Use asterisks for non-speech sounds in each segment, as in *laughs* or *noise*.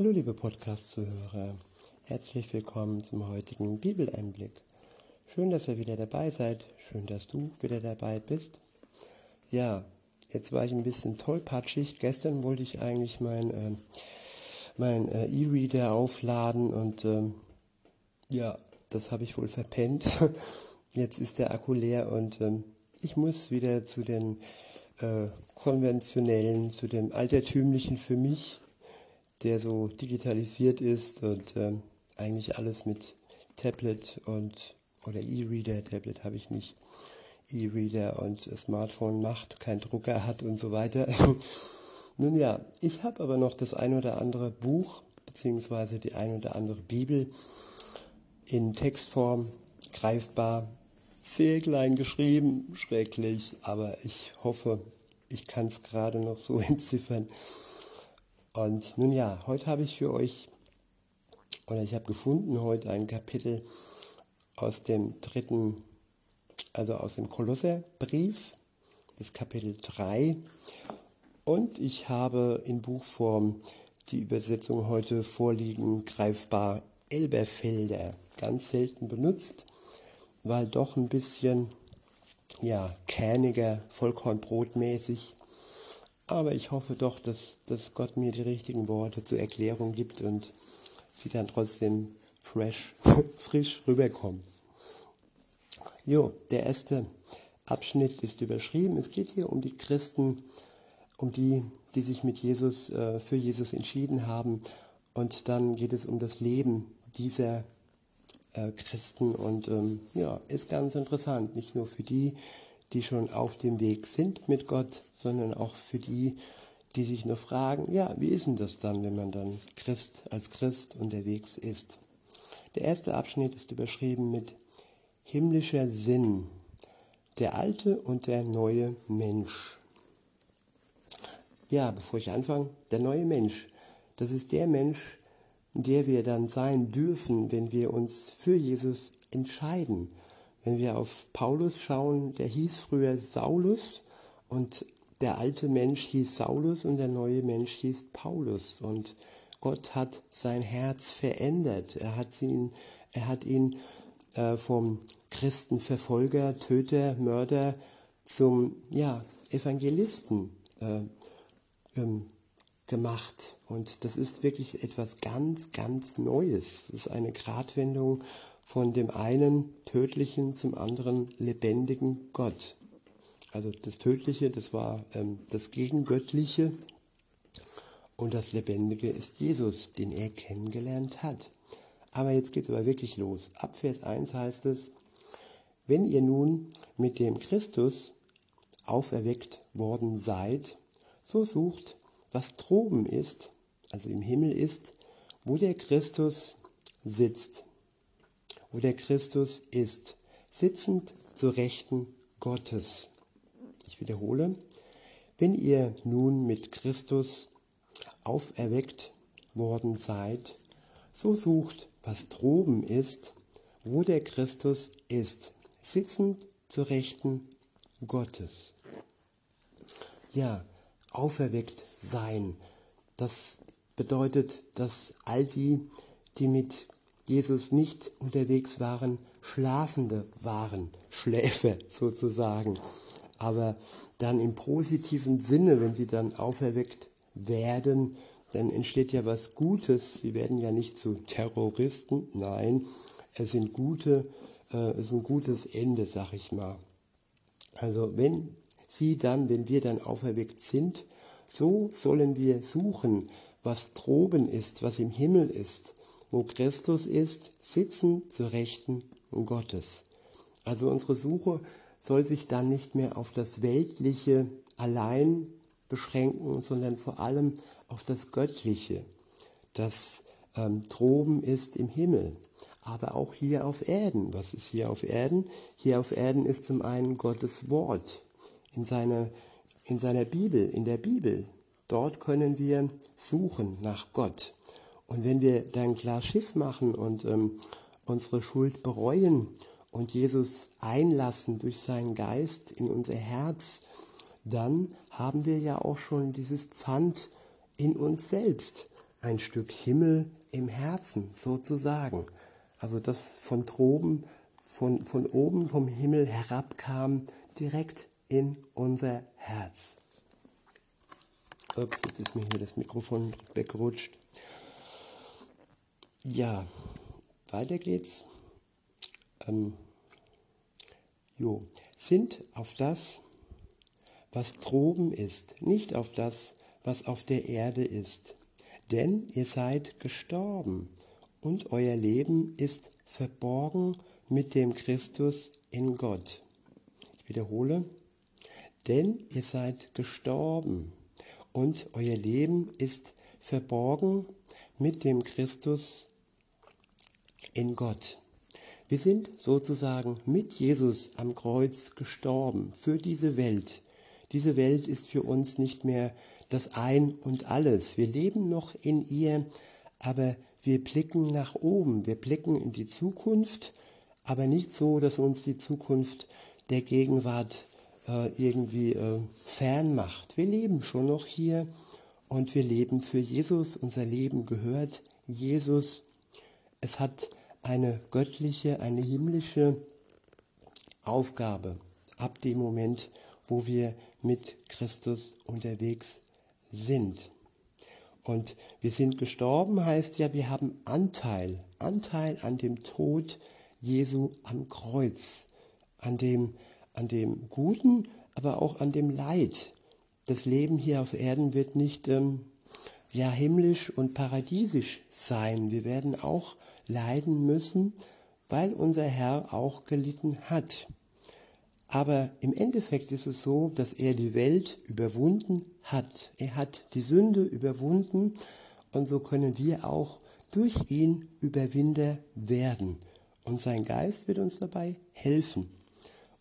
Hallo liebe Podcast-Zuhörer, herzlich willkommen zum heutigen Bibeleinblick. Schön, dass ihr wieder dabei seid, schön, dass du wieder dabei bist. Ja, jetzt war ich ein bisschen tollpatschig. Gestern wollte ich eigentlich mein, äh, mein äh, E-Reader aufladen und ähm, ja, das habe ich wohl verpennt. *laughs* Jetzt ist der Akku leer und ähm, ich muss wieder zu den äh, konventionellen, zu dem altertümlichen für mich der so digitalisiert ist und ähm, eigentlich alles mit Tablet und oder E-Reader, Tablet habe ich nicht, E-Reader und Smartphone macht, kein Drucker hat und so weiter. *laughs* Nun ja, ich habe aber noch das ein oder andere Buch beziehungsweise die ein oder andere Bibel in Textform greifbar, sehr klein geschrieben, schrecklich, aber ich hoffe, ich kann es gerade noch so *laughs* entziffern. Und nun ja, heute habe ich für euch, oder ich habe gefunden heute ein Kapitel aus dem dritten, also aus dem Kolosserbrief, das Kapitel 3. Und ich habe in Buchform die Übersetzung heute vorliegen, greifbar Elberfelder, ganz selten benutzt, weil doch ein bisschen, ja, kerniger, Vollkornbrotmäßig aber ich hoffe doch, dass, dass Gott mir die richtigen Worte zur Erklärung gibt und sie dann trotzdem fresh, *laughs* frisch rüberkommen. Jo, der erste Abschnitt ist überschrieben. Es geht hier um die Christen, um die, die sich mit Jesus, äh, für Jesus entschieden haben. Und dann geht es um das Leben dieser äh, Christen. Und ähm, ja, ist ganz interessant. Nicht nur für die, die schon auf dem Weg sind mit Gott, sondern auch für die, die sich nur fragen, ja, wie ist denn das dann, wenn man dann Christ als Christ unterwegs ist? Der erste Abschnitt ist überschrieben mit himmlischer Sinn, der alte und der neue Mensch. Ja, bevor ich anfange, der neue Mensch, das ist der Mensch, der wir dann sein dürfen, wenn wir uns für Jesus entscheiden. Wenn wir auf Paulus schauen, der hieß früher Saulus und der alte Mensch hieß Saulus und der neue Mensch hieß Paulus. Und Gott hat sein Herz verändert. Er hat ihn, er hat ihn äh, vom Christenverfolger, Töter, Mörder zum ja, Evangelisten äh, ähm, gemacht. Und das ist wirklich etwas ganz, ganz Neues. Das ist eine Gratwendung von dem einen tödlichen zum anderen lebendigen Gott. Also das Tödliche, das war ähm, das Gegengöttliche und das Lebendige ist Jesus, den er kennengelernt hat. Aber jetzt geht es aber wirklich los. Ab Vers 1 heißt es, wenn ihr nun mit dem Christus auferweckt worden seid, so sucht, was droben ist, also im Himmel ist, wo der Christus sitzt wo der Christus ist, sitzend zur Rechten Gottes. Ich wiederhole, wenn ihr nun mit Christus auferweckt worden seid, so sucht, was droben ist, wo der Christus ist, sitzend zur Rechten Gottes. Ja, auferweckt sein, das bedeutet, dass all die, die mit Jesus nicht unterwegs waren, Schlafende waren, Schläfer *laughs* sozusagen. Aber dann im positiven Sinne, wenn sie dann auferweckt werden, dann entsteht ja was Gutes. Sie werden ja nicht zu Terroristen, nein, es sind gute, äh, es ist ein gutes Ende, sag ich mal. Also wenn sie dann, wenn wir dann auferweckt sind, so sollen wir suchen, was droben ist, was im Himmel ist, wo Christus ist, sitzen zur Rechten Gottes. Also unsere Suche soll sich dann nicht mehr auf das Weltliche allein beschränken, sondern vor allem auf das Göttliche, das ähm, droben ist im Himmel, aber auch hier auf Erden. Was ist hier auf Erden? Hier auf Erden ist zum einen Gottes Wort in seiner, in seiner Bibel, in der Bibel. Dort können wir suchen nach Gott. Und wenn wir dann klar Schiff machen und ähm, unsere Schuld bereuen und Jesus einlassen durch seinen Geist in unser Herz, dann haben wir ja auch schon dieses Pfand in uns selbst. ein Stück Himmel im Herzen sozusagen. Also das von droben, von, von oben vom Himmel herabkam, direkt in unser Herz. Ups, jetzt ist mir hier das Mikrofon weggerutscht. Ja, weiter geht's. Ähm, jo, sind auf das, was droben ist, nicht auf das, was auf der Erde ist. Denn ihr seid gestorben und euer Leben ist verborgen mit dem Christus in Gott. Ich wiederhole, denn ihr seid gestorben und euer Leben ist verborgen mit dem Christus in Gott. Wir sind sozusagen mit Jesus am Kreuz gestorben für diese Welt. Diese Welt ist für uns nicht mehr das Ein und alles. Wir leben noch in ihr, aber wir blicken nach oben, wir blicken in die Zukunft, aber nicht so, dass uns die Zukunft der Gegenwart äh, irgendwie äh, fern macht. Wir leben schon noch hier und wir leben für Jesus. Unser Leben gehört Jesus. Es hat eine göttliche, eine himmlische Aufgabe ab dem Moment, wo wir mit Christus unterwegs sind. Und wir sind gestorben heißt ja, wir haben Anteil, Anteil an dem Tod Jesu am Kreuz, an dem, an dem Guten, aber auch an dem Leid. Das Leben hier auf Erden wird nicht ähm, ja himmlisch und paradiesisch sein. Wir werden auch leiden müssen, weil unser Herr auch gelitten hat. Aber im Endeffekt ist es so, dass er die Welt überwunden hat. Er hat die Sünde überwunden und so können wir auch durch ihn Überwinder werden. Und sein Geist wird uns dabei helfen.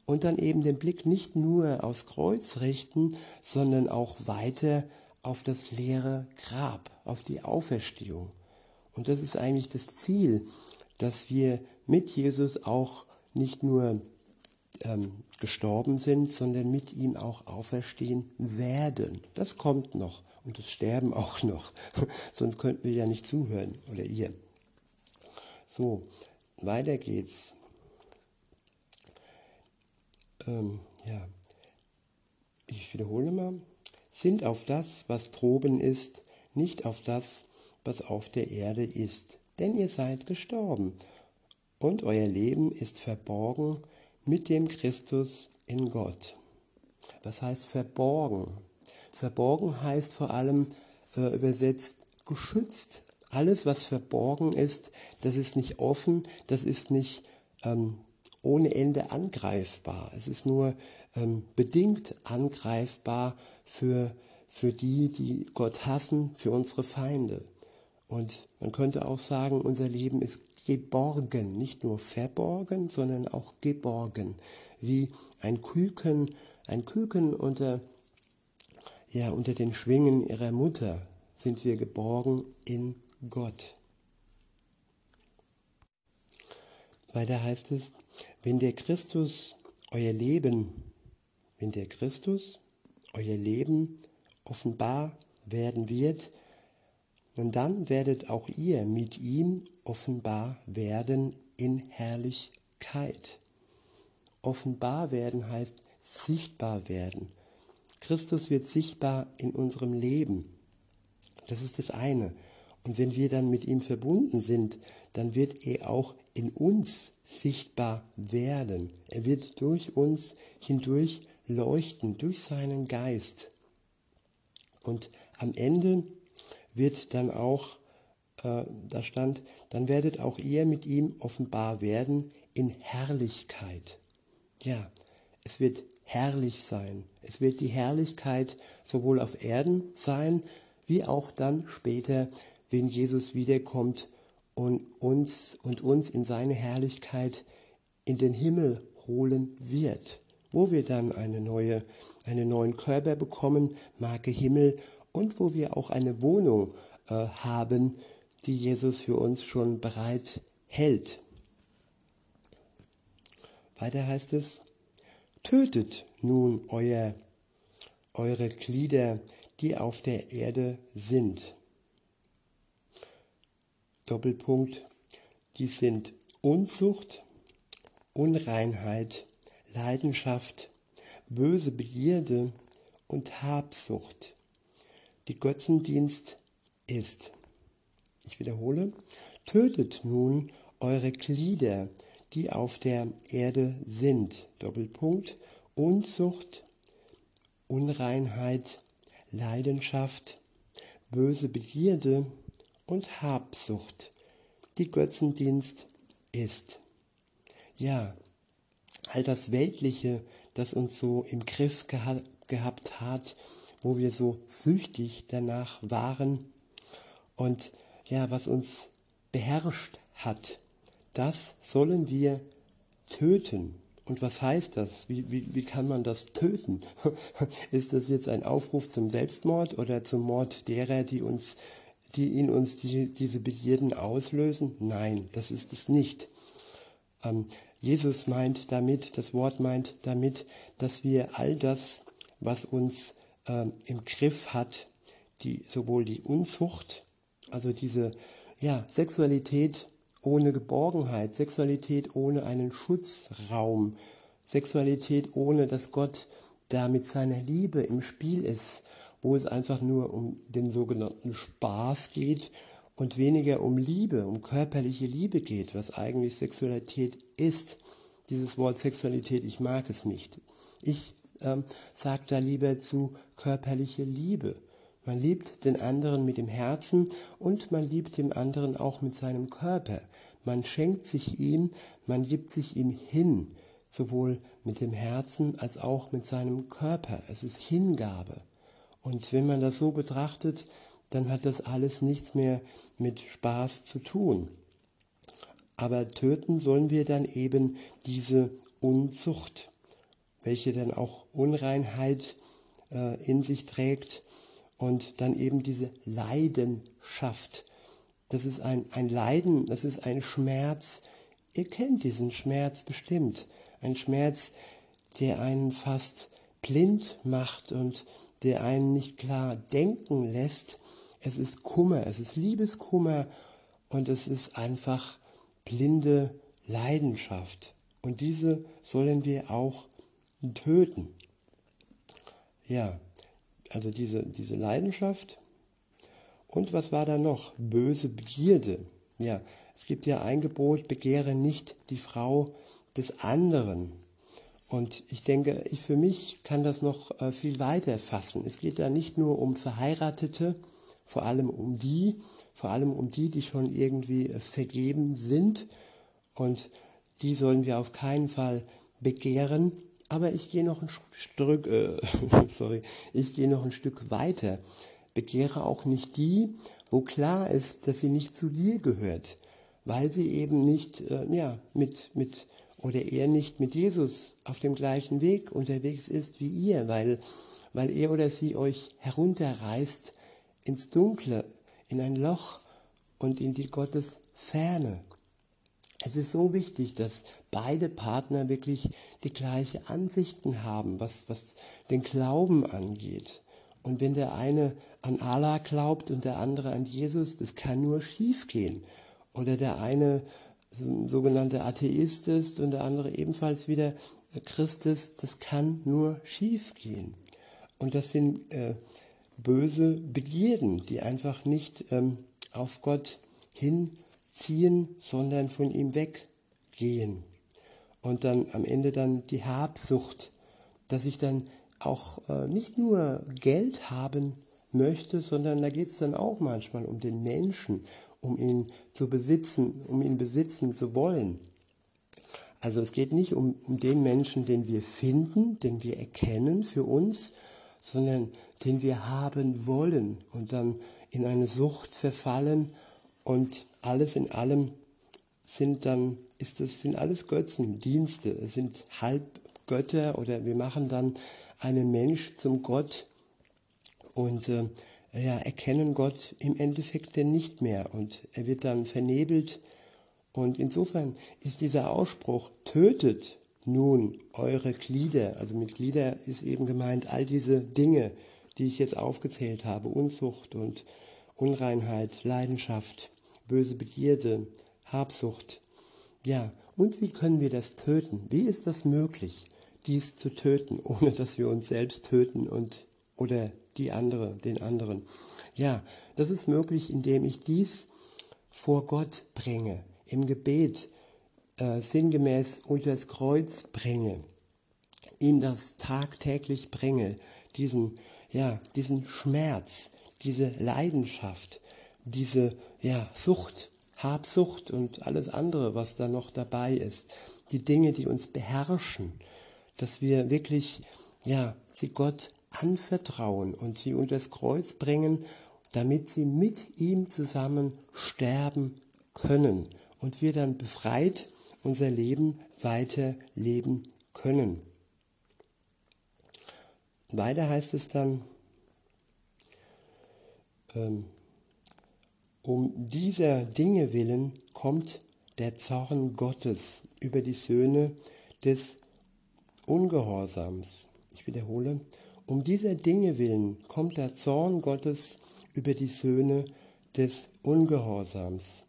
Und dann eben den Blick nicht nur aufs Kreuz richten, sondern auch weiter auf das leere Grab, auf die Auferstehung. Und das ist eigentlich das Ziel, dass wir mit Jesus auch nicht nur ähm, gestorben sind, sondern mit ihm auch auferstehen werden. Das kommt noch und das Sterben auch noch. *laughs* Sonst könnten wir ja nicht zuhören oder ihr. So, weiter geht's. Ähm, ja, ich wiederhole mal. Sind auf das, was droben ist, nicht auf das, was auf der Erde ist. Denn ihr seid gestorben und euer Leben ist verborgen mit dem Christus in Gott. Was heißt verborgen? Verborgen heißt vor allem äh, übersetzt geschützt. Alles, was verborgen ist, das ist nicht offen, das ist nicht ähm, ohne Ende angreifbar. Es ist nur ähm, bedingt angreifbar für, für die, die Gott hassen, für unsere Feinde. Und man könnte auch sagen, unser Leben ist geborgen, nicht nur verborgen, sondern auch geborgen, wie ein Küken, ein Küken unter, ja, unter den Schwingen ihrer Mutter sind wir geborgen in Gott. Weiter heißt es, wenn der Christus euer Leben, wenn der Christus euer Leben offenbar werden wird, und dann werdet auch ihr mit ihm offenbar werden in Herrlichkeit. Offenbar werden heißt sichtbar werden. Christus wird sichtbar in unserem Leben. Das ist das eine. Und wenn wir dann mit ihm verbunden sind, dann wird er auch in uns sichtbar werden. Er wird durch uns hindurch leuchten, durch seinen Geist. Und am Ende wird dann auch, äh, da stand, dann werdet auch ihr mit ihm offenbar werden in Herrlichkeit. Ja, es wird herrlich sein. Es wird die Herrlichkeit sowohl auf Erden sein, wie auch dann später, wenn Jesus wiederkommt und uns und uns in seine Herrlichkeit in den Himmel holen wird, wo wir dann eine neue, einen neuen Körper bekommen, Marke Himmel und wo wir auch eine Wohnung äh, haben, die Jesus für uns schon bereit hält. Weiter heißt es, tötet nun euer, eure Glieder, die auf der Erde sind. Doppelpunkt, die sind Unzucht, Unreinheit, Leidenschaft, böse Begierde und Habsucht. Die Götzendienst ist. Ich wiederhole, tötet nun eure Glieder, die auf der Erde sind. Doppelpunkt, Unzucht, Unreinheit, Leidenschaft, böse Begierde und Habsucht, die Götzendienst ist. Ja, all das Weltliche, das uns so im Griff geha gehabt hat, wo wir so süchtig danach waren und ja, was uns beherrscht hat, das sollen wir töten. Und was heißt das? Wie, wie, wie kann man das töten? *laughs* Ist das jetzt ein Aufruf zum Selbstmord oder zum Mord derer, die uns, die in uns die, diese Begierden auslösen? Nein, das ist es nicht. Ähm, Jesus meint damit, das Wort meint damit, dass wir all das, was uns ähm, im Griff hat, die, sowohl die Unzucht, also diese ja, Sexualität ohne Geborgenheit, Sexualität ohne einen Schutzraum, Sexualität ohne, dass Gott da mit seiner Liebe im Spiel ist, wo es einfach nur um den sogenannten Spaß geht und weniger um Liebe, um körperliche Liebe geht, was eigentlich Sexualität ist. Dieses Wort Sexualität, ich mag es nicht. Ich ähm, sage da lieber zu körperliche Liebe. Man liebt den anderen mit dem Herzen und man liebt den anderen auch mit seinem Körper. Man schenkt sich ihm, man gibt sich ihm hin, sowohl mit dem Herzen als auch mit seinem Körper. Es ist Hingabe. Und wenn man das so betrachtet, dann hat das alles nichts mehr mit Spaß zu tun. Aber töten sollen wir dann eben diese Unzucht, welche dann auch Unreinheit äh, in sich trägt und dann eben diese Leidenschaft. Das ist ein, ein Leiden, das ist ein Schmerz. Ihr kennt diesen Schmerz bestimmt. Ein Schmerz, der einen fast blind macht und der einen nicht klar denken lässt. Es ist Kummer, es ist Liebeskummer und es ist einfach blinde Leidenschaft. Und diese sollen wir auch töten. Ja, also diese, diese Leidenschaft. Und was war da noch? Böse Begierde. Ja, es gibt ja ein Gebot, begehre nicht die Frau des anderen. Und ich denke, ich für mich kann das noch äh, viel weiter fassen. Es geht da nicht nur um Verheiratete, vor allem um die, vor allem um die, die schon irgendwie äh, vergeben sind. Und die sollen wir auf keinen Fall begehren, aber ich gehe noch ein Stück, äh, *laughs* sorry, ich gehe noch ein Stück weiter. Begehre auch nicht die, wo klar ist, dass sie nicht zu dir gehört, weil sie eben nicht, äh, ja, mit, mit, oder er nicht mit Jesus auf dem gleichen Weg unterwegs ist wie ihr, weil, weil er oder sie euch herunterreißt ins Dunkle, in ein Loch und in die Gottes Ferne. Es ist so wichtig, dass beide Partner wirklich die gleichen Ansichten haben, was, was den Glauben angeht. Und wenn der eine an Allah glaubt und der andere an Jesus, das kann nur schief gehen. Oder der eine sogenannter Atheist ist und der andere ebenfalls wieder Christ ist, das kann nur schief gehen. Und das sind äh, böse Begierden, die einfach nicht ähm, auf Gott hinziehen, sondern von ihm weggehen und dann am Ende dann die Habsucht, dass ich dann auch äh, nicht nur Geld haben möchte, sondern da geht es dann auch manchmal um den Menschen, um ihn zu besitzen, um ihn besitzen zu wollen. Also es geht nicht um, um den Menschen, den wir finden, den wir erkennen für uns, sondern den wir haben wollen und dann in eine Sucht verfallen und alles in allem sind dann, ist das, sind alles Götzendienste, es sind Halbgötter oder wir machen dann einen Mensch zum Gott und äh, ja, erkennen Gott im Endeffekt denn nicht mehr und er wird dann vernebelt. Und insofern ist dieser Ausspruch, tötet nun eure Glieder, also mit Glieder ist eben gemeint all diese Dinge, die ich jetzt aufgezählt habe, Unzucht und Unreinheit, Leidenschaft, böse Begierde, Habsucht. Ja, und wie können wir das töten? Wie ist das möglich, dies zu töten, *laughs* ohne dass wir uns selbst töten und oder die andere, den anderen? Ja, das ist möglich, indem ich dies vor Gott bringe, im Gebet äh, sinngemäß unter das Kreuz bringe, ihm das tagtäglich bringe, diesen, ja, diesen Schmerz, diese Leidenschaft, diese ja, Sucht, Habsucht und alles andere, was da noch dabei ist, die Dinge, die uns beherrschen, dass wir wirklich ja, sie Gott anvertrauen und sie unter das Kreuz bringen, damit sie mit ihm zusammen sterben können und wir dann befreit unser Leben weiter leben können. Weiter heißt es dann, ähm, um dieser Dinge willen kommt der Zorn Gottes über die Söhne des Ungehorsams. Ich wiederhole, um dieser Dinge willen kommt der Zorn Gottes über die Söhne des Ungehorsams.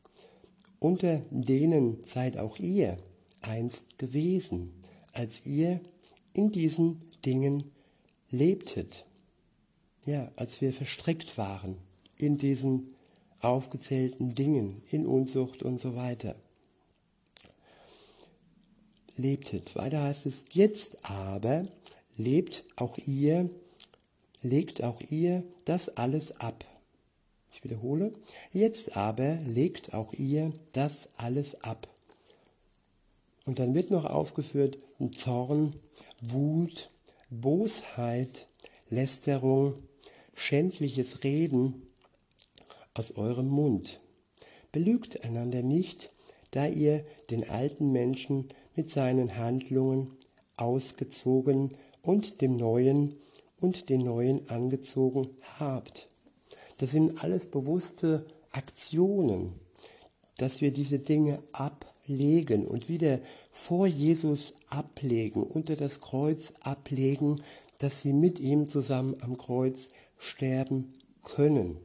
Unter denen seid auch ihr einst gewesen, als ihr in diesen Dingen lebtet. Ja, als wir verstrickt waren in diesen aufgezählten Dingen, in Unzucht und so weiter. Lebtet. Weiter heißt es, jetzt aber lebt auch ihr, legt auch ihr das alles ab. Ich wiederhole, jetzt aber legt auch ihr das alles ab. Und dann wird noch aufgeführt Zorn, Wut, Bosheit, Lästerung, schändliches Reden, aus eurem Mund. Belügt einander nicht, da ihr den alten Menschen mit seinen Handlungen ausgezogen und dem Neuen und den Neuen angezogen habt. Das sind alles bewusste Aktionen, dass wir diese Dinge ablegen und wieder vor Jesus ablegen, unter das Kreuz ablegen, dass sie mit ihm zusammen am Kreuz sterben können.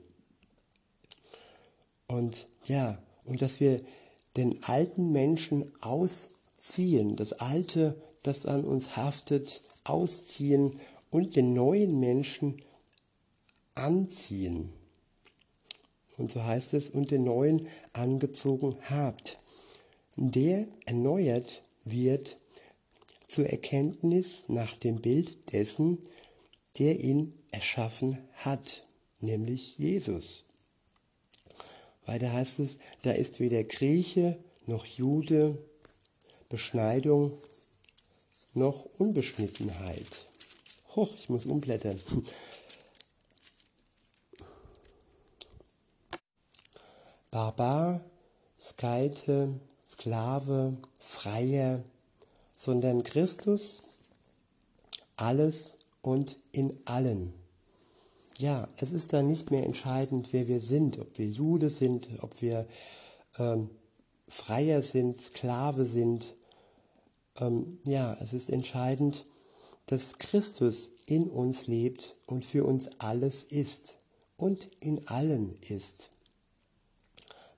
Und ja, und dass wir den alten Menschen ausziehen, das Alte, das an uns haftet, ausziehen und den neuen Menschen anziehen. Und so heißt es, und den neuen angezogen habt, der erneuert wird zur Erkenntnis nach dem Bild dessen, der ihn erschaffen hat, nämlich Jesus. Weiter heißt es, da ist weder Grieche noch Jude, Beschneidung noch Unbeschnittenheit. Hoch, ich muss umblättern. Barbar, Skeite, Sklave, Freier, sondern Christus, alles und in allen ja, es ist dann nicht mehr entscheidend, wer wir sind, ob wir Jude sind, ob wir ähm, Freier sind, Sklave sind. Ähm, ja, es ist entscheidend, dass Christus in uns lebt und für uns alles ist und in allen ist.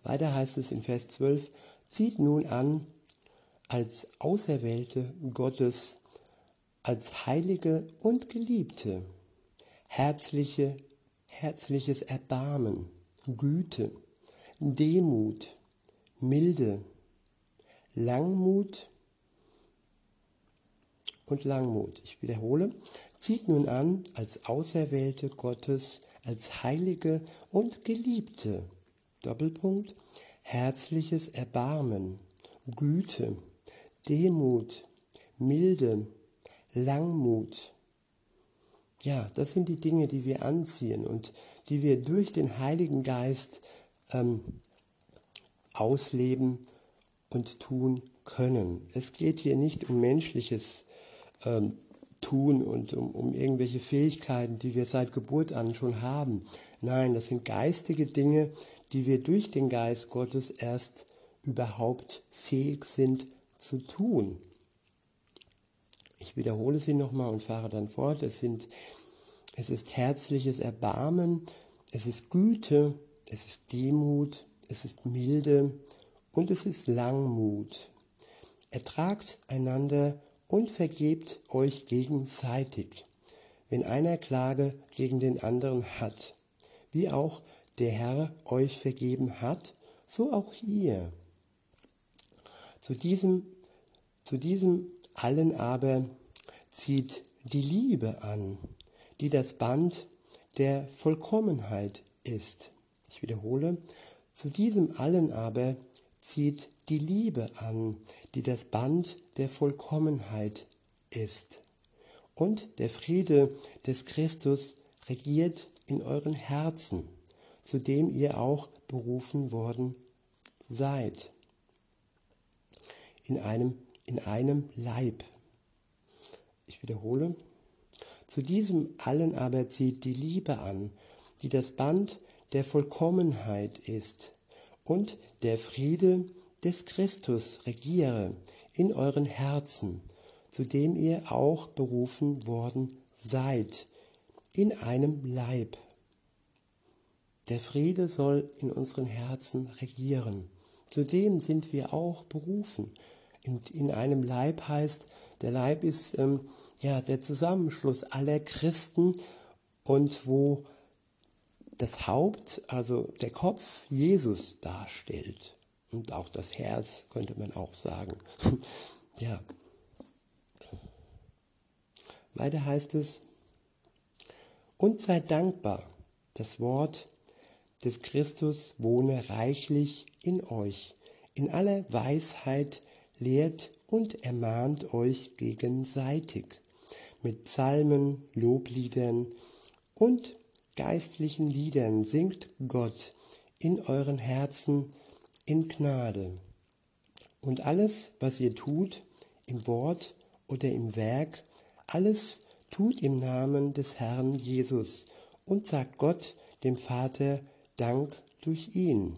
Weiter heißt es in Vers 12, zieht nun an als Auserwählte Gottes, als Heilige und Geliebte herzliche, herzliches Erbarmen, Güte, Demut, Milde, Langmut und Langmut. Ich wiederhole, zieht nun an als Auserwählte Gottes, als Heilige und Geliebte. Doppelpunkt, herzliches Erbarmen, Güte, Demut, Milde, Langmut ja, das sind die Dinge, die wir anziehen und die wir durch den Heiligen Geist ähm, ausleben und tun können. Es geht hier nicht um menschliches ähm, Tun und um, um irgendwelche Fähigkeiten, die wir seit Geburt an schon haben. Nein, das sind geistige Dinge, die wir durch den Geist Gottes erst überhaupt fähig sind zu tun. Ich wiederhole sie nochmal und fahre dann fort. Es, sind, es ist herzliches Erbarmen, es ist Güte, es ist Demut, es ist milde und es ist Langmut. Ertragt einander und vergebt euch gegenseitig, wenn einer Klage gegen den anderen hat, wie auch der Herr euch vergeben hat, so auch ihr. Zu diesem, zu diesem allen aber zieht die Liebe an, die das Band der Vollkommenheit ist. Ich wiederhole, zu diesem allen aber zieht die Liebe an, die das Band der Vollkommenheit ist. Und der Friede des Christus regiert in euren Herzen, zu dem ihr auch berufen worden seid. In einem, in einem Leib. Ich wiederhole. Zu diesem allen aber zieht die Liebe an, die das Band der Vollkommenheit ist. Und der Friede des Christus regiere in euren Herzen, zu dem ihr auch berufen worden seid, in einem Leib. Der Friede soll in unseren Herzen regieren. Zu dem sind wir auch berufen. In, in einem Leib heißt, der Leib ist ähm, ja der Zusammenschluss aller Christen und wo das Haupt, also der Kopf, Jesus darstellt. Und auch das Herz, könnte man auch sagen. *laughs* ja. Weiter heißt es, und sei dankbar, das Wort des Christus wohne reichlich in euch, in aller Weisheit lehrt und ermahnt euch gegenseitig, mit Psalmen, Lobliedern und geistlichen Liedern singt Gott in euren Herzen in Gnade. Und alles, was ihr tut, im Wort oder im Werk, alles tut im Namen des Herrn Jesus und sagt Gott, dem Vater, Dank durch ihn.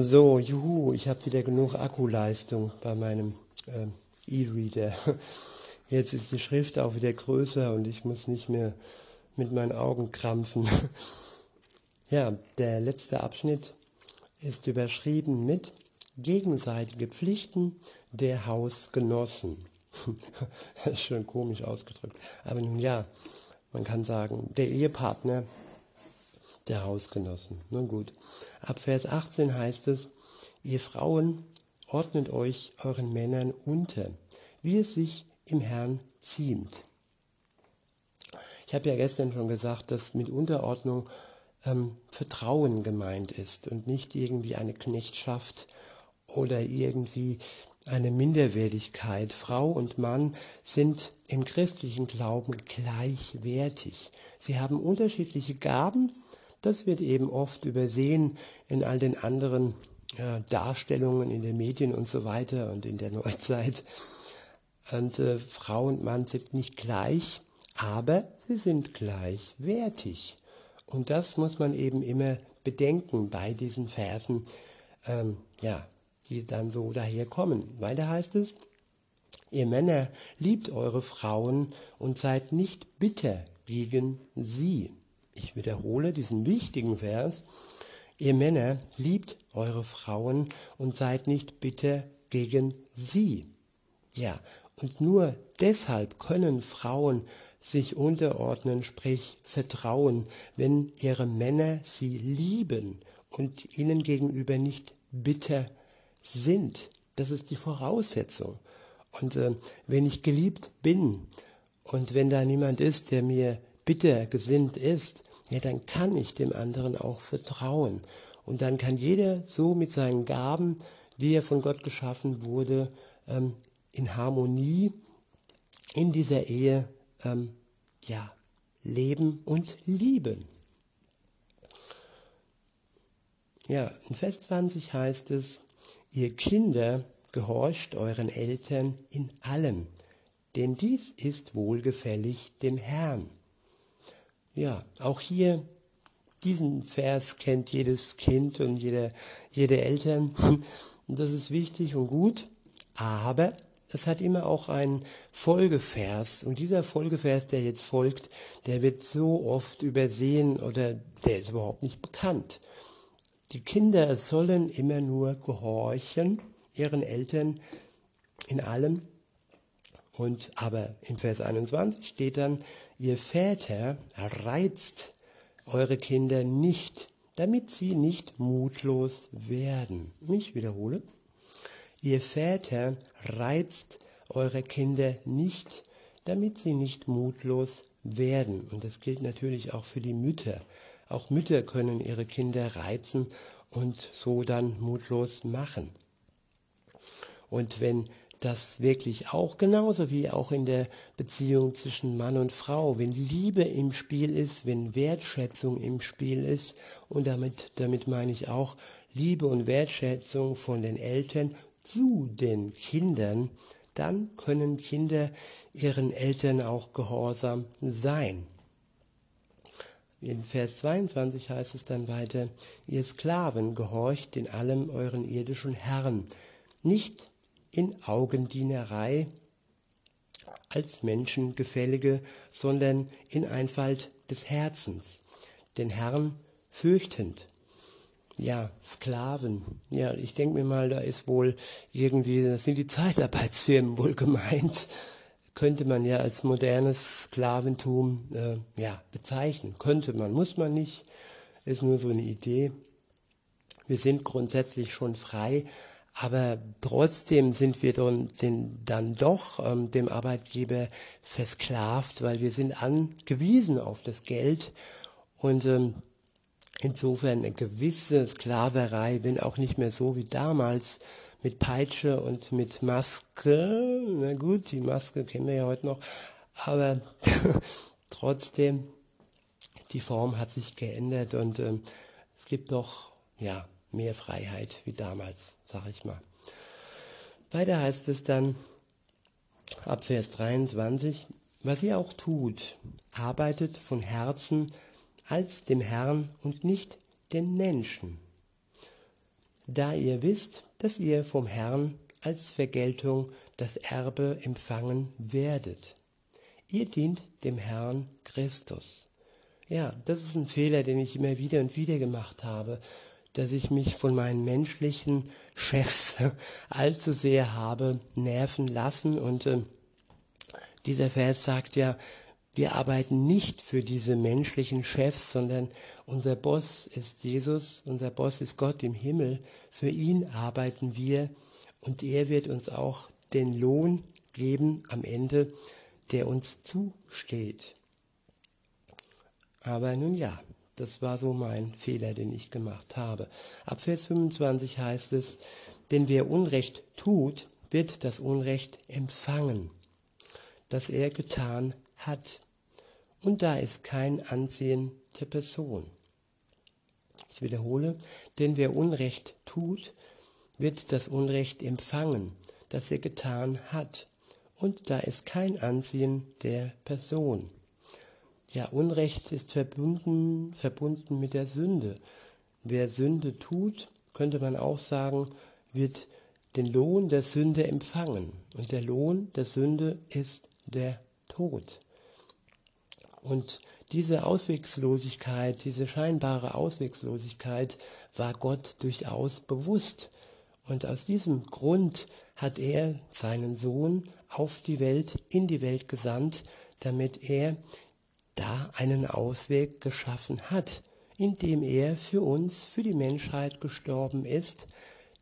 So, juhu, ich habe wieder genug Akkuleistung bei meinem äh, E-Reader. *laughs* Jetzt ist die Schrift auch wieder größer und ich muss nicht mehr mit meinen Augen krampfen. *laughs* Ja, der letzte Abschnitt ist überschrieben mit gegenseitige Pflichten der Hausgenossen. *laughs* schön komisch ausgedrückt. Aber nun ja, man kann sagen, der Ehepartner der Hausgenossen. Nun gut. Ab Vers 18 heißt es, ihr Frauen ordnet euch euren Männern unter, wie es sich im Herrn ziemt. Ich habe ja gestern schon gesagt, dass mit Unterordnung ähm, Vertrauen gemeint ist und nicht irgendwie eine Knechtschaft oder irgendwie eine Minderwertigkeit. Frau und Mann sind im christlichen Glauben gleichwertig. Sie haben unterschiedliche Gaben. Das wird eben oft übersehen in all den anderen äh, Darstellungen in den Medien und so weiter und in der *laughs* Neuzeit. Und äh, Frau und Mann sind nicht gleich, aber sie sind gleichwertig. Und das muss man eben immer bedenken bei diesen Versen, ähm, ja, die dann so daherkommen. Weil da heißt es, ihr Männer liebt eure Frauen und seid nicht bitter gegen sie. Ich wiederhole diesen wichtigen Vers. Ihr Männer liebt eure Frauen und seid nicht bitter gegen sie. Ja, und nur deshalb können Frauen sich unterordnen, sprich vertrauen, wenn ihre Männer sie lieben und ihnen gegenüber nicht bitter sind. Das ist die Voraussetzung. Und äh, wenn ich geliebt bin und wenn da niemand ist, der mir bitter gesinnt ist, ja, dann kann ich dem anderen auch vertrauen. Und dann kann jeder so mit seinen Gaben, wie er von Gott geschaffen wurde, ähm, in Harmonie in dieser Ehe ähm, ja, leben und lieben. Ja, in Vers 20 heißt es, ihr Kinder gehorcht euren Eltern in allem, denn dies ist wohlgefällig dem Herrn. Ja, auch hier, diesen Vers kennt jedes Kind und jede, jede Eltern. Und *laughs* das ist wichtig und gut, aber das hat immer auch einen Folgevers. Und dieser Folgevers, der jetzt folgt, der wird so oft übersehen oder der ist überhaupt nicht bekannt. Die Kinder sollen immer nur gehorchen ihren Eltern in allem. Und aber im Vers 21 steht dann, ihr Väter reizt eure Kinder nicht, damit sie nicht mutlos werden. Ich wiederhole. Ihr Väter reizt eure Kinder nicht, damit sie nicht mutlos werden. Und das gilt natürlich auch für die Mütter. Auch Mütter können ihre Kinder reizen und so dann mutlos machen. Und wenn das wirklich auch genauso wie auch in der Beziehung zwischen Mann und Frau, wenn Liebe im Spiel ist, wenn Wertschätzung im Spiel ist und damit, damit meine ich auch Liebe und Wertschätzung von den Eltern zu den Kindern, dann können Kinder ihren Eltern auch gehorsam sein. In Vers 22 heißt es dann weiter, ihr Sklaven gehorcht in allem euren irdischen Herren, nicht in Augendienerei als Menschengefällige, sondern in Einfalt des Herzens, den Herrn fürchtend ja, Sklaven. Ja, ich denke mir mal, da ist wohl irgendwie, das sind die Zeitarbeitsfirmen wohl gemeint. Könnte man ja als modernes Sklaventum äh, ja, bezeichnen. Könnte man, muss man nicht. Ist nur so eine Idee. Wir sind grundsätzlich schon frei, aber trotzdem sind wir dann, doch ähm, dem Arbeitgeber versklavt, weil wir sind angewiesen auf das Geld. Und ähm, Insofern eine gewisse Sklaverei, wenn auch nicht mehr so wie damals mit Peitsche und mit Maske. Na gut, die Maske kennen wir ja heute noch, aber *laughs* trotzdem, die Form hat sich geändert und ähm, es gibt doch ja mehr Freiheit wie damals, sag ich mal. Weiter heißt es dann ab Vers 23, was ihr auch tut, arbeitet von Herzen als dem Herrn und nicht den Menschen. Da ihr wisst, dass ihr vom Herrn als Vergeltung das Erbe empfangen werdet. Ihr dient dem Herrn Christus. Ja, das ist ein Fehler, den ich immer wieder und wieder gemacht habe, dass ich mich von meinen menschlichen Chefs *laughs* allzu sehr habe nerven lassen. Und äh, dieser Vers sagt ja, wir arbeiten nicht für diese menschlichen Chefs, sondern unser Boss ist Jesus, unser Boss ist Gott im Himmel. Für ihn arbeiten wir und er wird uns auch den Lohn geben am Ende, der uns zusteht. Aber nun ja, das war so mein Fehler, den ich gemacht habe. Ab Vers 25 heißt es, denn wer Unrecht tut, wird das Unrecht empfangen, das er getan hat und da ist kein Ansehen der Person. Ich wiederhole, denn wer Unrecht tut, wird das Unrecht empfangen, das er getan hat, und da ist kein Ansehen der Person. Ja, Unrecht ist verbunden, verbunden mit der Sünde. Wer Sünde tut, könnte man auch sagen, wird den Lohn der Sünde empfangen. Und der Lohn der Sünde ist der Tod. Und diese Ausweglosigkeit, diese scheinbare Ausweglosigkeit war Gott durchaus bewusst. Und aus diesem Grund hat er seinen Sohn auf die Welt, in die Welt gesandt, damit er da einen Ausweg geschaffen hat, indem er für uns, für die Menschheit gestorben ist,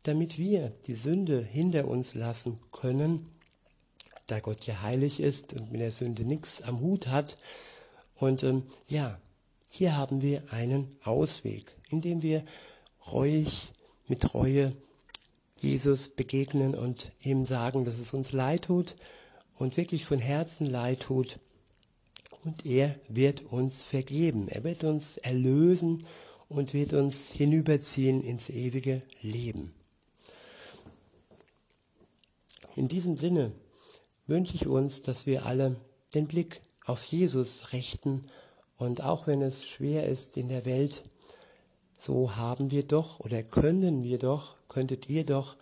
damit wir die Sünde hinter uns lassen können, da Gott ja heilig ist und mit der Sünde nichts am Hut hat, und ähm, ja, hier haben wir einen Ausweg, indem wir reuig mit Reue Jesus begegnen und ihm sagen, dass es uns leid tut und wirklich von Herzen leid tut. Und er wird uns vergeben. Er wird uns erlösen und wird uns hinüberziehen ins ewige Leben. In diesem Sinne wünsche ich uns, dass wir alle den Blick auf Jesus richten. Und auch wenn es schwer ist in der Welt, so haben wir doch oder können wir doch, könntet ihr doch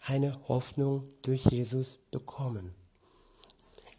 eine Hoffnung durch Jesus bekommen.